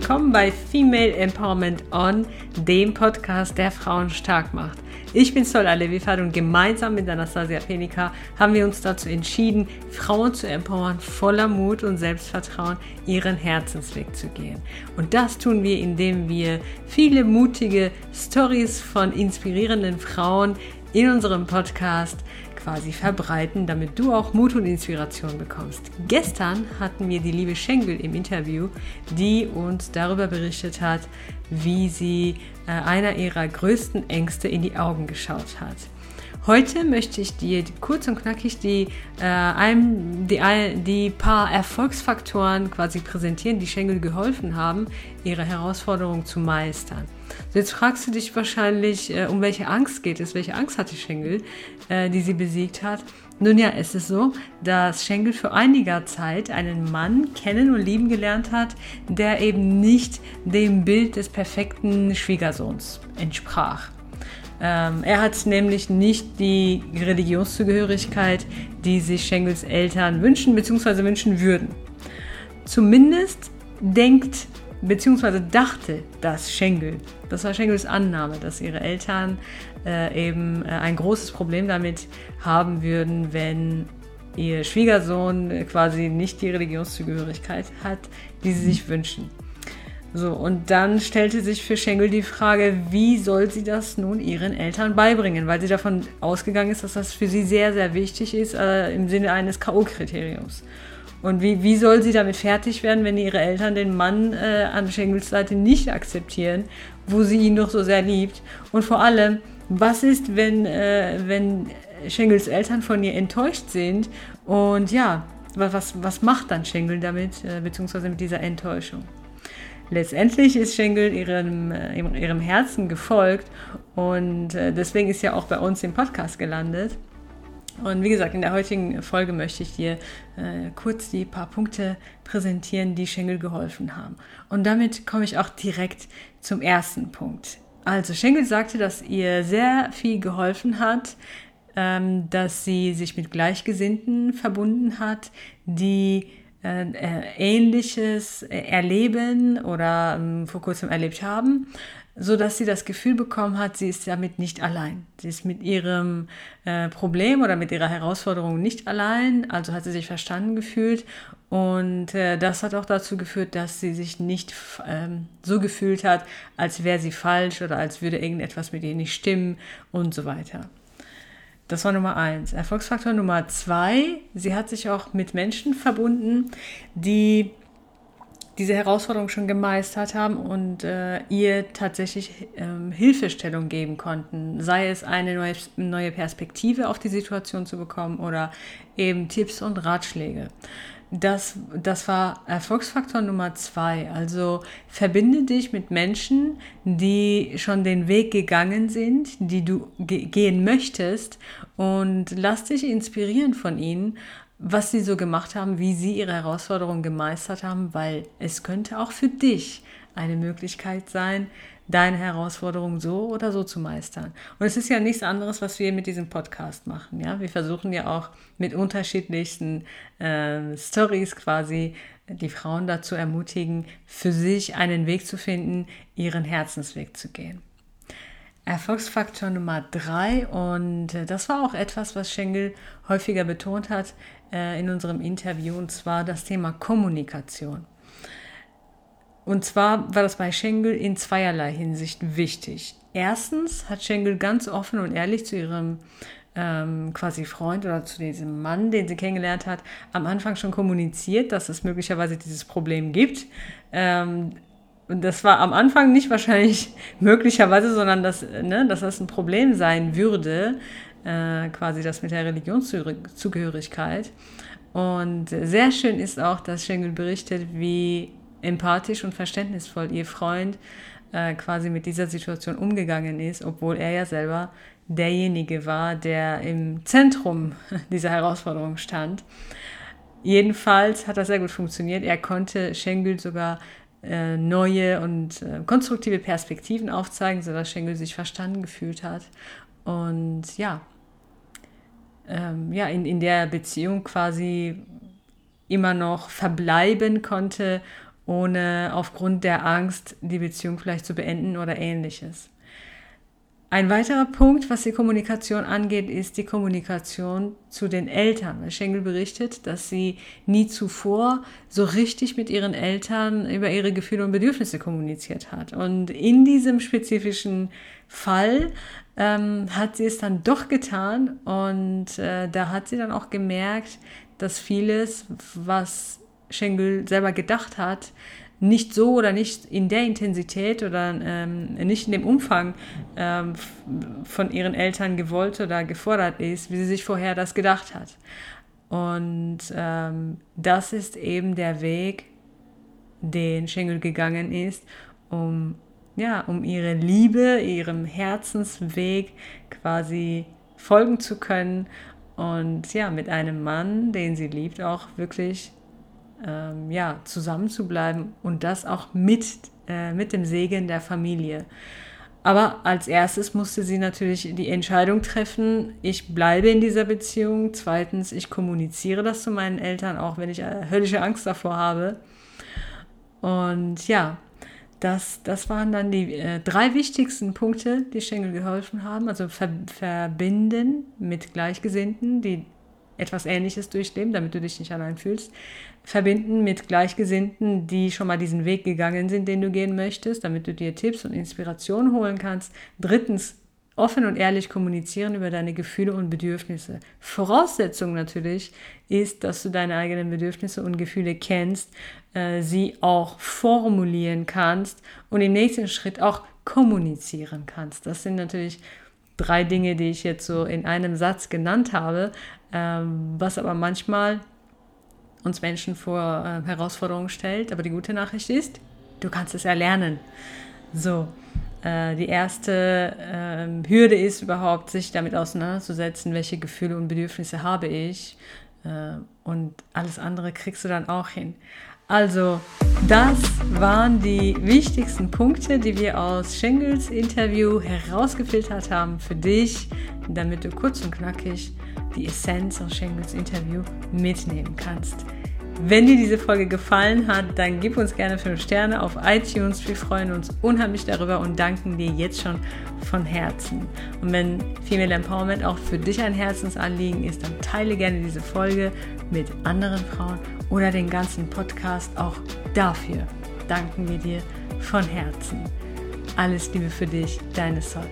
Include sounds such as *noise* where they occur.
willkommen bei Female Empowerment On, dem Podcast, der Frauen stark macht. Ich bin Sol Alevifad und gemeinsam mit Anastasia Penica haben wir uns dazu entschieden, Frauen zu empowern, voller Mut und Selbstvertrauen ihren Herzensweg zu gehen. Und das tun wir, indem wir viele mutige Stories von inspirierenden Frauen in unserem Podcast quasi verbreiten, damit du auch Mut und Inspiration bekommst. Gestern hatten wir die liebe Schengel im Interview, die uns darüber berichtet hat, wie sie äh, einer ihrer größten Ängste in die Augen geschaut hat. Heute möchte ich dir kurz und knackig die, äh, einem, die, die paar Erfolgsfaktoren quasi präsentieren, die Schengel geholfen haben, ihre Herausforderung zu meistern. Jetzt fragst du dich wahrscheinlich, äh, um welche Angst geht es, welche Angst hatte Schengel, äh, die sie besiegt hat. Nun ja, es ist so, dass Schengel für einiger Zeit einen Mann kennen und lieben gelernt hat, der eben nicht dem Bild des perfekten Schwiegersohns entsprach. Ähm, er hat nämlich nicht die Religionszugehörigkeit, die sich Schengels Eltern wünschen bzw. wünschen würden. Zumindest denkt bzw. dachte das Schengel, das war Schengels Annahme, dass ihre Eltern äh, eben äh, ein großes Problem damit haben würden, wenn ihr Schwiegersohn quasi nicht die Religionszugehörigkeit hat, die sie sich wünschen. So, und dann stellte sich für Schengel die Frage, wie soll sie das nun ihren Eltern beibringen, weil sie davon ausgegangen ist, dass das für sie sehr, sehr wichtig ist äh, im Sinne eines K.O.-Kriteriums. Und wie, wie soll sie damit fertig werden, wenn ihre Eltern den Mann äh, an Schengels Seite nicht akzeptieren, wo sie ihn doch so sehr liebt? Und vor allem, was ist, wenn, äh, wenn Schengels Eltern von ihr enttäuscht sind? Und ja, was, was macht dann Schengel damit, äh, beziehungsweise mit dieser Enttäuschung? Letztendlich ist Schengel ihrem, äh, ihrem Herzen gefolgt und äh, deswegen ist ja auch bei uns im Podcast gelandet. Und wie gesagt, in der heutigen Folge möchte ich dir äh, kurz die paar Punkte präsentieren, die Schengel geholfen haben. Und damit komme ich auch direkt zum ersten Punkt. Also Schengel sagte, dass ihr sehr viel geholfen hat, ähm, dass sie sich mit Gleichgesinnten verbunden hat, die Ähnliches erleben oder ähm, vor kurzem erlebt haben, so dass sie das Gefühl bekommen hat, sie ist damit nicht allein. Sie ist mit ihrem äh, Problem oder mit ihrer Herausforderung nicht allein, also hat sie sich verstanden gefühlt und äh, das hat auch dazu geführt, dass sie sich nicht ähm, so gefühlt hat, als wäre sie falsch oder als würde irgendetwas mit ihr nicht stimmen und so weiter. Das war Nummer eins. Erfolgsfaktor Nummer zwei, sie hat sich auch mit Menschen verbunden, die diese Herausforderung schon gemeistert haben und äh, ihr tatsächlich ähm, Hilfestellung geben konnten. Sei es eine neue, neue Perspektive auf die Situation zu bekommen oder eben Tipps und Ratschläge. Das, das war Erfolgsfaktor Nummer zwei. Also verbinde dich mit Menschen, die schon den Weg gegangen sind, die du ge gehen möchtest und lass dich inspirieren von ihnen, was sie so gemacht haben, wie sie ihre Herausforderungen gemeistert haben, weil es könnte auch für dich eine Möglichkeit sein, deine Herausforderung so oder so zu meistern. Und es ist ja nichts anderes, was wir mit diesem Podcast machen. Ja, wir versuchen ja auch mit unterschiedlichsten äh, Stories quasi die Frauen dazu ermutigen, für sich einen Weg zu finden, ihren Herzensweg zu gehen. Erfolgsfaktor Nummer drei und äh, das war auch etwas, was Schengel häufiger betont hat äh, in unserem Interview und zwar das Thema Kommunikation. Und zwar war das bei Schengel in zweierlei Hinsicht wichtig. Erstens hat Schengel ganz offen und ehrlich zu ihrem ähm, quasi Freund oder zu diesem Mann, den sie kennengelernt hat, am Anfang schon kommuniziert, dass es möglicherweise dieses Problem gibt. Ähm, und das war am Anfang nicht wahrscheinlich *laughs* möglicherweise, sondern dass, ne, dass das ein Problem sein würde, äh, quasi das mit der Religionszugehörigkeit. Und sehr schön ist auch, dass Schengel berichtet, wie empathisch und verständnisvoll ihr Freund äh, quasi mit dieser Situation umgegangen ist, obwohl er ja selber derjenige war, der im Zentrum *laughs* dieser Herausforderung stand. Jedenfalls hat das sehr gut funktioniert. Er konnte Schengül sogar äh, neue und äh, konstruktive Perspektiven aufzeigen, sodass Schengül sich verstanden gefühlt hat. Und ja, ähm, ja in, in der Beziehung quasi immer noch verbleiben konnte ohne aufgrund der Angst die Beziehung vielleicht zu beenden oder ähnliches. Ein weiterer Punkt, was die Kommunikation angeht, ist die Kommunikation zu den Eltern. Schengel berichtet, dass sie nie zuvor so richtig mit ihren Eltern über ihre Gefühle und Bedürfnisse kommuniziert hat. Und in diesem spezifischen Fall ähm, hat sie es dann doch getan und äh, da hat sie dann auch gemerkt, dass vieles, was Schengel selber gedacht hat, nicht so oder nicht in der Intensität oder ähm, nicht in dem Umfang ähm, von ihren Eltern gewollt oder gefordert ist, wie sie sich vorher das gedacht hat. Und ähm, das ist eben der Weg, den Schengel gegangen ist, um, ja, um ihre Liebe, ihrem Herzensweg quasi folgen zu können und ja, mit einem Mann, den sie liebt, auch wirklich ähm, ja, zusammen zu bleiben und das auch mit, äh, mit dem Segen der Familie. Aber als erstes musste sie natürlich die Entscheidung treffen, ich bleibe in dieser Beziehung. Zweitens, ich kommuniziere das zu meinen Eltern, auch wenn ich äh, höllische Angst davor habe. Und ja, das, das waren dann die äh, drei wichtigsten Punkte, die Schengel geholfen haben. Also ver verbinden mit Gleichgesinnten, die etwas Ähnliches durchleben, damit du dich nicht allein fühlst verbinden mit Gleichgesinnten, die schon mal diesen Weg gegangen sind, den du gehen möchtest, damit du dir Tipps und Inspiration holen kannst. Drittens, offen und ehrlich kommunizieren über deine Gefühle und Bedürfnisse. Voraussetzung natürlich ist, dass du deine eigenen Bedürfnisse und Gefühle kennst, äh, sie auch formulieren kannst und im nächsten Schritt auch kommunizieren kannst. Das sind natürlich drei Dinge, die ich jetzt so in einem Satz genannt habe, was aber manchmal uns Menschen vor äh, Herausforderungen stellt. Aber die gute Nachricht ist, du kannst es erlernen. So, äh, die erste äh, Hürde ist überhaupt, sich damit auseinanderzusetzen, welche Gefühle und Bedürfnisse habe ich. Äh, und alles andere kriegst du dann auch hin. Also, das waren die wichtigsten Punkte, die wir aus Schengels Interview herausgefiltert haben für dich, damit du kurz und knackig die Essenz aus Schengels Interview mitnehmen kannst. Wenn dir diese Folge gefallen hat, dann gib uns gerne 5 Sterne auf iTunes. Wir freuen uns unheimlich darüber und danken dir jetzt schon von Herzen. Und wenn Female Empowerment auch für dich ein Herzensanliegen ist, dann teile gerne diese Folge mit anderen Frauen oder den ganzen Podcast. Auch dafür danken wir dir von Herzen. Alles Liebe für dich, deine Sol.